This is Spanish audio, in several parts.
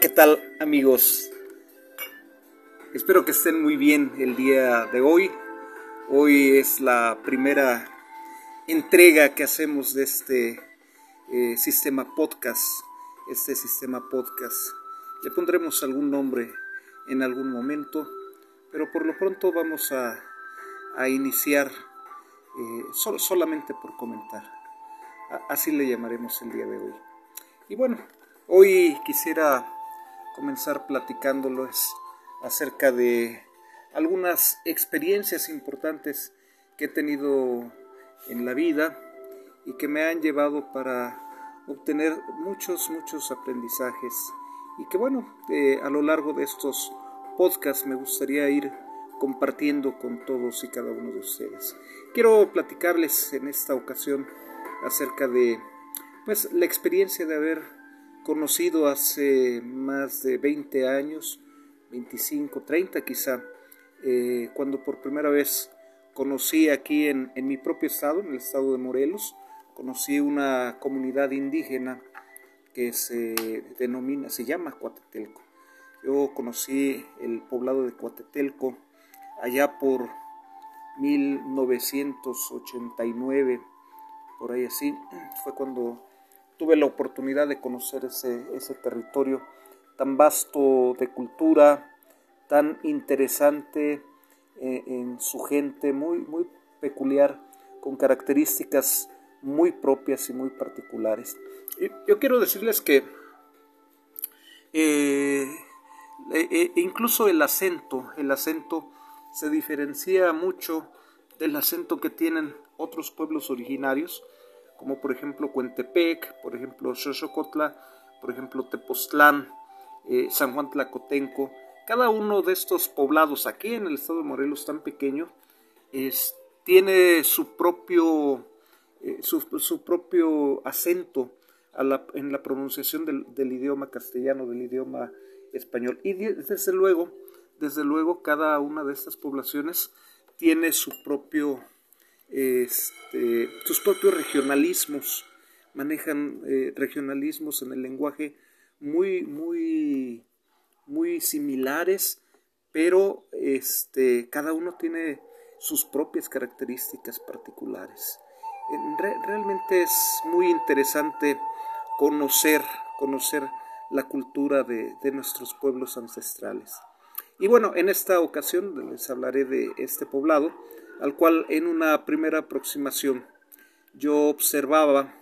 ¿qué tal amigos? Espero que estén muy bien el día de hoy. Hoy es la primera entrega que hacemos de este eh, sistema podcast. Este sistema podcast. Le pondremos algún nombre en algún momento, pero por lo pronto vamos a, iniciar eh, solamente por comentar. así le llamaremos el día de hoy. Y bueno, Hoy quisiera comenzar platicándoles acerca de algunas experiencias importantes que he tenido en la vida y que me han llevado para obtener muchos, muchos aprendizajes y que bueno, eh, a lo largo de estos podcasts me gustaría ir compartiendo con todos y cada uno de ustedes. Quiero platicarles en esta ocasión acerca de pues la experiencia de haber conocido hace más de 20 años, 25, 30 quizá, eh, cuando por primera vez conocí aquí en, mi propio estado, en el estado de Morelos, conocí una comunidad indígena que se denomina, se llama Cuatetelco. Yo conocí el poblado de Cuatetelco allá por 1989, por ahí así, fue cuando tuve la oportunidad de conocer ese, ese territorio tan vasto de cultura, tan interesante eh, en su gente, muy, muy peculiar, con características muy propias y muy particulares. yo quiero decirles que eh, e incluso el acento, el acento se diferencia mucho del acento que tienen otros pueblos originarios, como por ejemplo Cuentepec, por ejemplo Xochocotla, por ejemplo Tepoztlán, eh, San Juan Tlacotenco. Cada uno de estos poblados aquí en el estado de Morelos tan pequeño tiene su propio, eh, su, propio acento en la pronunciación del, idioma castellano, del idioma español. Y desde luego, desde luego, cada una de estas poblaciones tiene su propio este, sus propios regionalismos, manejan eh, regionalismos en el lenguaje muy, muy, muy similares, pero este, cada uno tiene sus propias características particulares. realmente es muy interesante conocer, conocer la cultura de, de nuestros pueblos ancestrales. Y bueno, en esta ocasión les hablaré de este poblado, al cual en una primera aproximación yo observaba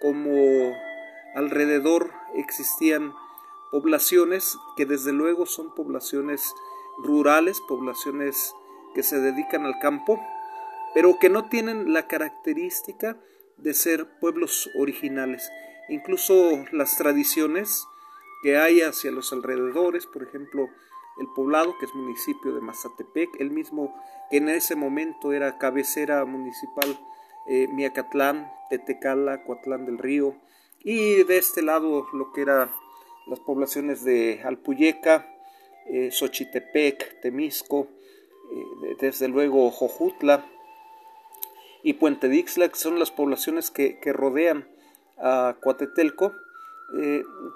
como alrededor existían poblaciones que desde luego son poblaciones rurales, poblaciones que se dedican al campo, pero que no tienen la característica de ser pueblos originales. Incluso las tradiciones que hay hacia los alrededores, por ejemplo, el poblado, que es municipio de Mazatepec, el mismo que en ese momento era cabecera municipal eh, Miacatlán, Tetecala, Coatlán del Río, y de este lado lo que eran las poblaciones de Alpuyeca, eh, Xochitepec, Temisco, eh, desde luego Jojutla y Puente Dixla, que son las poblaciones que, que rodean a Coatetelco,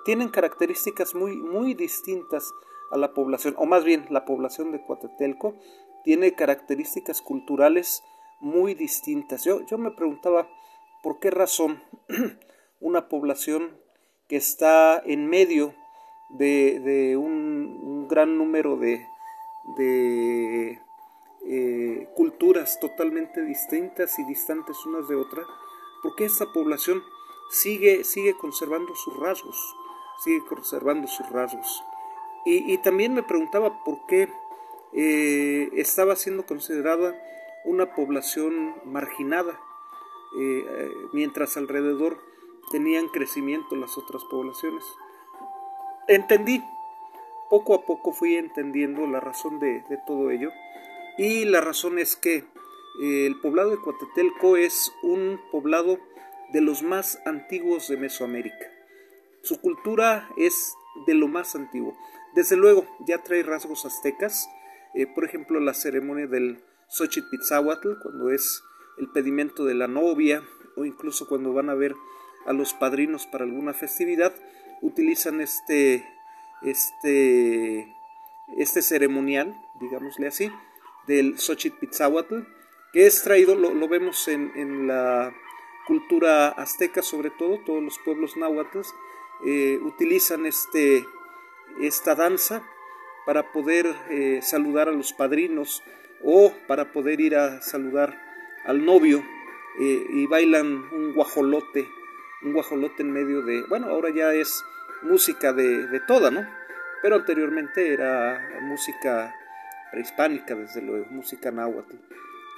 tienen características muy, muy distintas a la población, o más bien la población de Coatetelco, tiene características culturales muy distintas. Yo, yo me preguntaba por qué razón una población que está en medio de, un, gran número de, de eh, culturas totalmente distintas y distantes unas de otras, ¿por qué esta población sigue, sigue conservando sus rasgos? Sigue conservando sus rasgos. Y, también me preguntaba por qué eh, estaba siendo considerada una población marginada, eh, mientras alrededor tenían crecimiento las otras poblaciones. Entendí, poco a poco fui entendiendo la razón de, todo ello, y la razón es que eh, el poblado de Coatetelco es un poblado de los más antiguos de Mesoamérica. Su cultura es de lo más antiguo. Desde luego, ya trae rasgos aztecas, eh, por ejemplo, la ceremonia del Xochitl cuando es el pedimento de la novia, o incluso cuando van a ver a los padrinos para alguna festividad, utilizan este este, este ceremonial, digámosle así, del Xochitl que es traído, lo, vemos en, la cultura azteca sobre todo, todos los pueblos náhuatl eh, utilizan este, esta danza para poder eh, saludar a los padrinos o para poder ir a saludar al novio eh, y bailan un guajolote, un guajolote en medio de, bueno, ahora ya es música de, de toda, ¿no? Pero anteriormente era música prehispánica, desde luego, música náhuatl.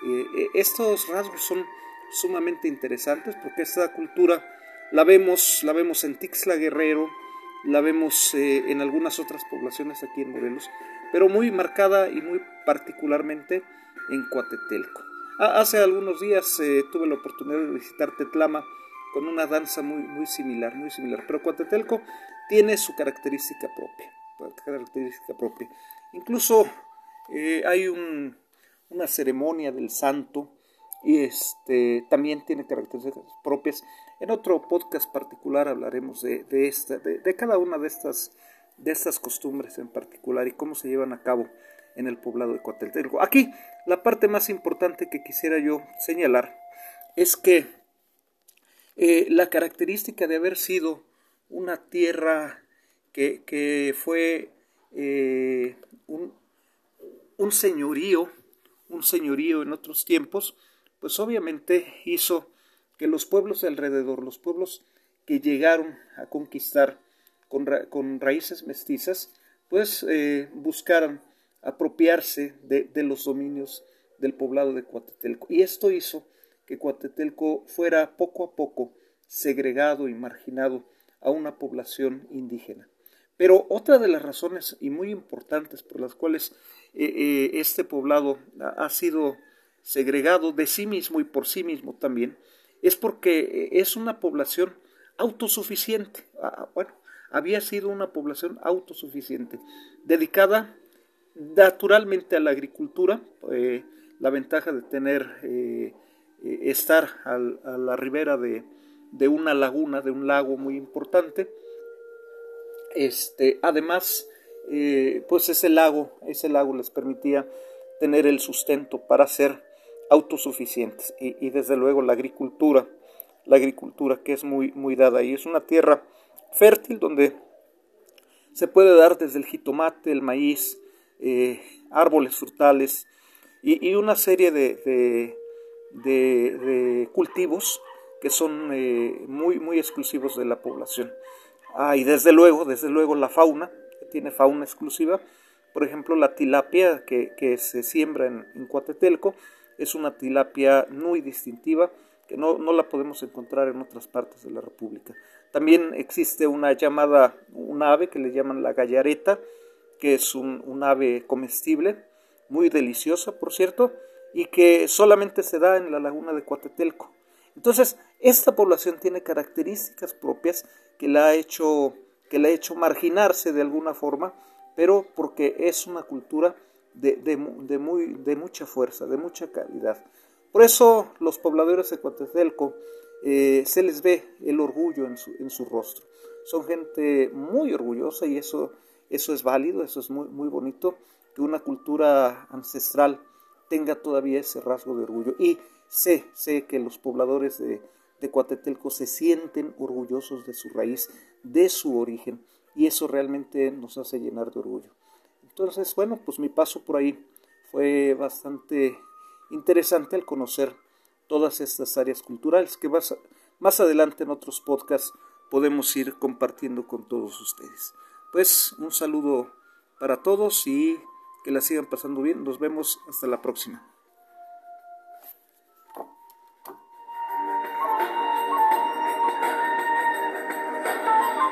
Eh, estos rasgos son sumamente interesantes porque esta cultura la vemos, la vemos en Tixla Guerrero, la vemos eh, en algunas otras poblaciones aquí en Morelos, pero muy marcada y muy particularmente en Coatetelco. hace algunos días eh, tuve la oportunidad de visitar Tetlama con una danza muy, muy similar, muy similar, pero Coatetelco tiene su característica propia, característica propia. Incluso eh, hay una ceremonia del santo y este también tiene características propias. En otro podcast particular hablaremos de, esta, de, cada una de estas, de estas costumbres en particular y cómo se llevan a cabo en el poblado de Coateltelco. Aquí la parte más importante que quisiera yo señalar es que eh, la característica de haber sido una tierra que, fue eh, un, un señorío, un señorío en otros tiempos, pues obviamente hizo que los pueblos de alrededor, los pueblos que llegaron a conquistar con, raíces mestizas, pues eh, buscaran apropiarse de, los dominios del poblado de Coatetelco. Y esto hizo que Coatetelco fuera poco a poco segregado y marginado a una población indígena. Pero otra de las razones y muy importantes por las cuales eh, eh, este poblado ha sido segregado de sí mismo y por sí mismo también, es porque eh, es una población autosuficiente. Ah, ah, bueno, había sido una población autosuficiente, dedicada naturalmente a la agricultura, eh, la ventaja de tener, eh, estar a la ribera de, una laguna, de un lago muy importante. Este, además, pues ese lago, ese lago les permitía tener el sustento para hacer autosuficientes. Y, desde luego la agricultura, la agricultura que es muy, muy dada y es una tierra fértil donde se puede dar desde el jitomate, el maíz, eh, árboles frutales y, una serie de, de, cultivos que son eh, muy, muy exclusivos de la población. Ah, y desde luego, desde luego la fauna, que tiene fauna exclusiva, por ejemplo la tilapia que, se siembra en, en Coatetelco, es una tilapia muy distintiva que no, la podemos encontrar en otras partes de la República. También existe una llamada, un ave que le llaman la gallareta, que es un, ave comestible, muy deliciosa, por cierto, y que solamente se da en la laguna de Coatetelco. Entonces, esta población tiene características propias que la ha hecho, que la ha hecho marginarse de alguna forma, pero porque es una cultura de, muy, de mucha fuerza, de mucha calidad. Por eso los pobladores de Coatetelco eh, se les ve el orgullo en su, en su, rostro. Son gente muy orgullosa y eso, eso es válido, eso es muy, muy bonito, que una cultura ancestral tenga todavía ese rasgo de orgullo. Y sé, sé que los pobladores de, de Coatetelco se sienten orgullosos de su raíz, de su origen, y eso realmente nos hace llenar de orgullo. Entonces, bueno, pues mi paso por ahí fue bastante interesante al conocer todas estas áreas culturales que más, más adelante en otros podcasts podemos ir compartiendo con todos ustedes. Pues un saludo para todos y que la sigan pasando bien. Nos vemos hasta la próxima.